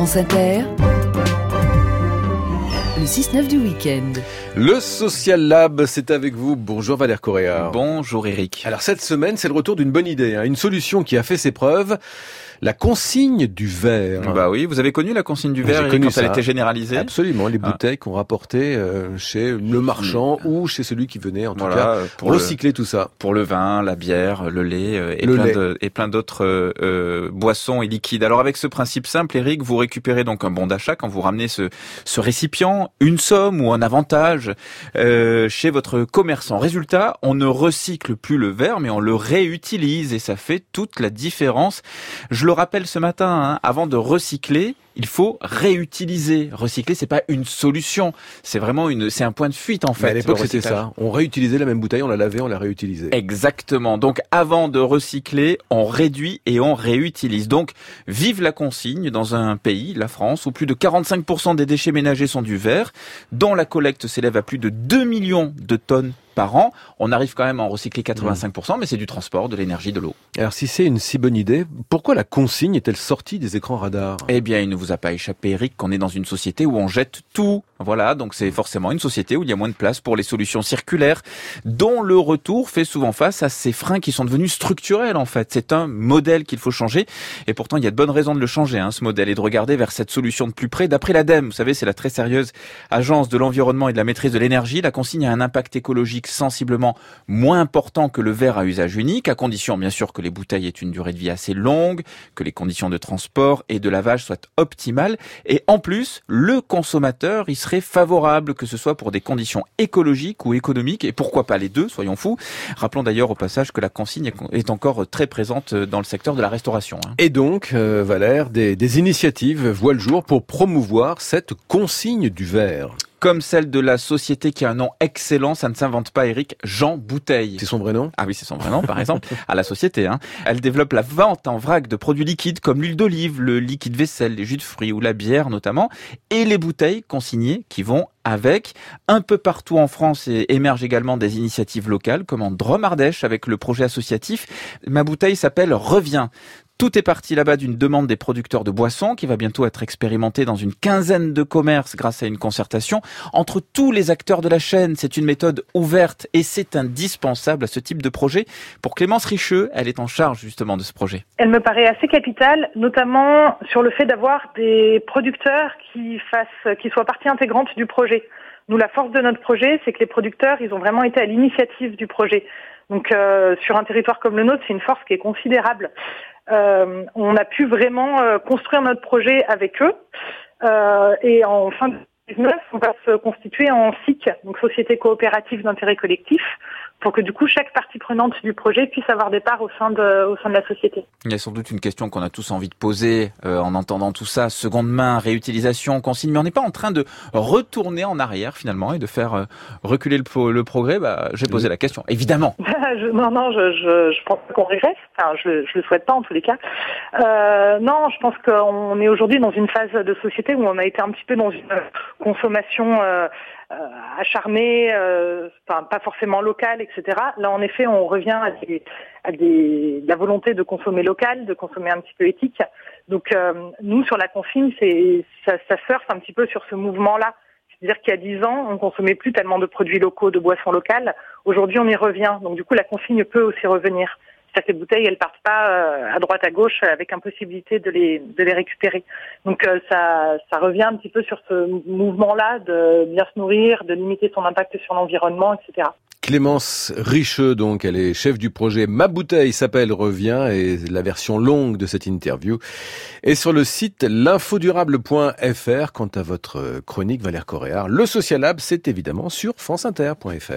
France Inter, le 6-9 du week-end. Le Social Lab, c'est avec vous. Bonjour Valère Correa. Bonjour Eric. Alors cette semaine, c'est le retour d'une bonne idée, hein. une solution qui a fait ses preuves la consigne du verre. Bah oui, vous avez connu la consigne du verre quand ça. elle était généralisée Absolument, les ah. bouteilles qu'on rapportait euh, chez le marchand ou chez celui qui venait en tout cas pour recycler tout ça. Pour le vin, la bière, le lait euh, et, plein et plein d'autres euh, boissons et liquides. Alors avec ce principe simple, Eric, vous récupérez donc un bon d'achat quand vous ramenez ce, ce récipient, une somme ou un avantage chez votre commerçant. Résultat, on ne recycle plus le verre, mais on le réutilise et ça fait toute la différence. Je le rappelle ce matin, hein, avant de recycler, il faut réutiliser. Recycler, c'est pas une solution. C'est vraiment une, c'est un point de fuite en fait. Mais à l'époque, c'était ça. On réutilisait la même bouteille, on la lavait, on la réutilisait. Exactement. Donc, avant de recycler, on réduit et on réutilise. Donc, vive la consigne dans un pays, la France, où plus de 45% des déchets ménagers sont du verre, dont la collecte s'élève à plus de 2 millions de tonnes par an. On arrive quand même à en recycler 85%, mais c'est du transport, de l'énergie, de l'eau. Alors si c'est une si bonne idée, pourquoi la consigne est-elle sortie des écrans radars? Eh bien, il ne vous a pas échappé, Eric, qu'on est dans une société où on jette tout. Voilà, donc c'est forcément une société où il y a moins de place pour les solutions circulaires, dont le retour fait souvent face à ces freins qui sont devenus structurels en fait. C'est un modèle qu'il faut changer, et pourtant il y a de bonnes raisons de le changer, hein, ce modèle, et de regarder vers cette solution de plus près. D'après l'ADEME, vous savez, c'est la très sérieuse agence de l'environnement et de la maîtrise de l'énergie, la consigne a un impact écologique sensiblement moins important que le verre à usage unique, à condition bien sûr que les bouteilles aient une durée de vie assez longue, que les conditions de transport et de lavage soient optimales, et en plus, le consommateur y serait favorable, que ce soit pour des conditions écologiques ou économiques, et pourquoi pas les deux, soyons fous. Rappelons d'ailleurs au passage que la consigne est encore très présente dans le secteur de la restauration. Hein. Et donc, euh, Valère, des, des initiatives voient le jour pour promouvoir cette consigne du verre comme celle de la société qui a un nom excellent, ça ne s'invente pas Eric, Jean Bouteille. C'est son vrai nom? Ah oui, c'est son vrai nom par exemple, à la société. Hein. Elle développe la vente en vrac de produits liquides comme l'huile d'olive, le liquide vaisselle, les jus de fruits ou la bière notamment, et les bouteilles consignées qui vont avec. Un peu partout en France émergent également des initiatives locales, comme en Drôme-Ardèche avec le projet associatif. Ma bouteille s'appelle Reviens. Tout est parti là-bas d'une demande des producteurs de boissons qui va bientôt être expérimentée dans une quinzaine de commerces grâce à une concertation entre tous les acteurs de la chaîne. C'est une méthode ouverte et c'est indispensable à ce type de projet. Pour Clémence Richeux, elle est en charge justement de ce projet. Elle me paraît assez capitale, notamment sur le fait d'avoir des producteurs qui fassent, qui soient partie intégrante du projet. Nous, la force de notre projet, c'est que les producteurs, ils ont vraiment été à l'initiative du projet. Donc, euh, sur un territoire comme le nôtre, c'est une force qui est considérable. Euh, on a pu vraiment euh, construire notre projet avec eux. Euh, et en fin 2019, on va se constituer en SIC, donc Société coopérative d'intérêt collectif, pour que du coup chaque partie prenante du projet puisse avoir des parts au sein de, au sein de la société. Il y a sans doute une question qu'on a tous envie de poser euh, en entendant tout ça, seconde main, réutilisation, consigne, mais on n'est pas en train de retourner en arrière finalement et de faire euh, reculer le, le progrès. Bah, J'ai posé la question, évidemment. non, non, je, je, je pense qu'on régresse. Enfin, je, je le souhaite pas en tous les cas. Euh, non, je pense qu'on est aujourd'hui dans une phase de société où on a été un petit peu dans une consommation euh, euh, acharnée, euh, enfin pas forcément locale, etc. Là, en effet, on revient à, des, à des, la volonté de consommer local, de consommer un petit peu éthique. Donc, nous, sur la consigne, c'est ça, ça surfe un petit peu sur ce mouvement-là. C'est-à-dire qu'il y a dix ans, on consommait plus tellement de produits locaux, de boissons locales. Aujourd'hui, on y revient. Donc, du coup, la consigne peut aussi revenir ces bouteilles, elles partent pas euh, à droite à gauche avec impossibilité de les de les récupérer. Donc euh, ça ça revient un petit peu sur ce mouvement-là de bien se nourrir, de limiter son impact sur l'environnement, etc. Clémence Richeux, donc, elle est chef du projet Ma bouteille s'appelle Revient et la version longue de cette interview est sur le site l'infodurable.fr. Quant à votre chronique, Valère Coréard, le Social Lab, c'est évidemment sur franceinter.fr.